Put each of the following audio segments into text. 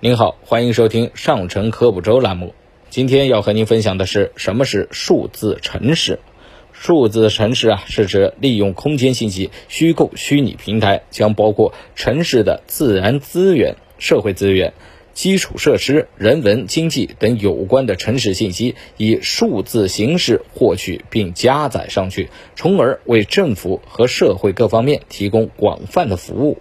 您好，欢迎收听上城科普周栏目。今天要和您分享的是什么是数字城市。数字城市啊，是指利用空间信息虚构虚拟平台，将包括城市的自然资源、社会资源、基础设施、人文、经济等有关的城市信息，以数字形式获取并加载上去，从而为政府和社会各方面提供广泛的服务。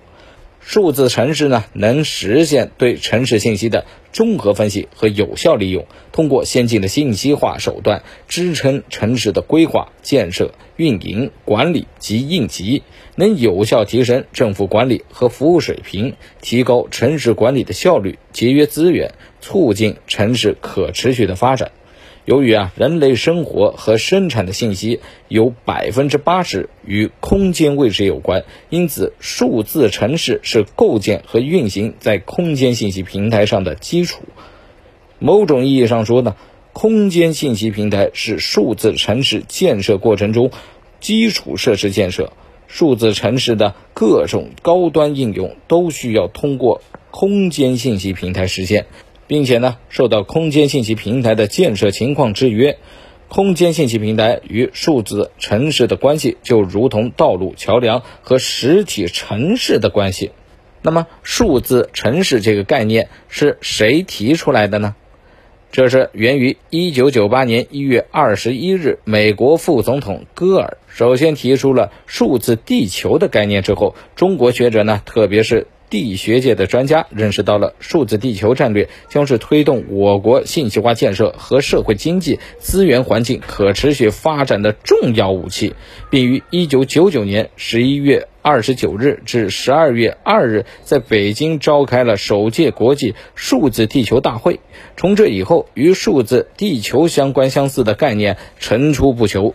数字城市呢，能实现对城市信息的综合分析和有效利用，通过先进的信息化手段支撑城市的规划、建设、运营、管理及应急，能有效提升政府管理和服务水平，提高城市管理的效率，节约资源，促进城市可持续的发展。由于啊，人类生活和生产的信息有百分之八十与空间位置有关，因此数字城市是构建和运行在空间信息平台上的基础。某种意义上说呢，空间信息平台是数字城市建设过程中基础设施建设。数字城市的各种高端应用都需要通过空间信息平台实现。并且呢，受到空间信息平台的建设情况制约，空间信息平台与数字城市的关系就如同道路、桥梁和实体城市的关系。那么，数字城市这个概念是谁提出来的呢？这是源于1998年1月21日，美国副总统戈尔首先提出了数字地球的概念之后，中国学者呢，特别是。地学界的专家认识到了数字地球战略将是推动我国信息化建设和社会经济资源环境可持续发展的重要武器，并于一九九九年十一月二十九日至十二月二日在北京召开了首届国际数字地球大会。从这以后，与数字地球相关相似的概念层出不穷。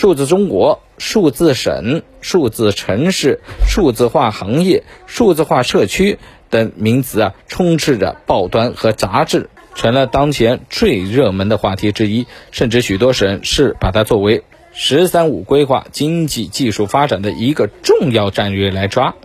数字中国、数字省、数字城市、数字化行业、数字化社区等名词啊，充斥着报端和杂志，成了当前最热门的话题之一。甚至许多省市把它作为“十三五”规划经济技术发展的一个重要战略来抓。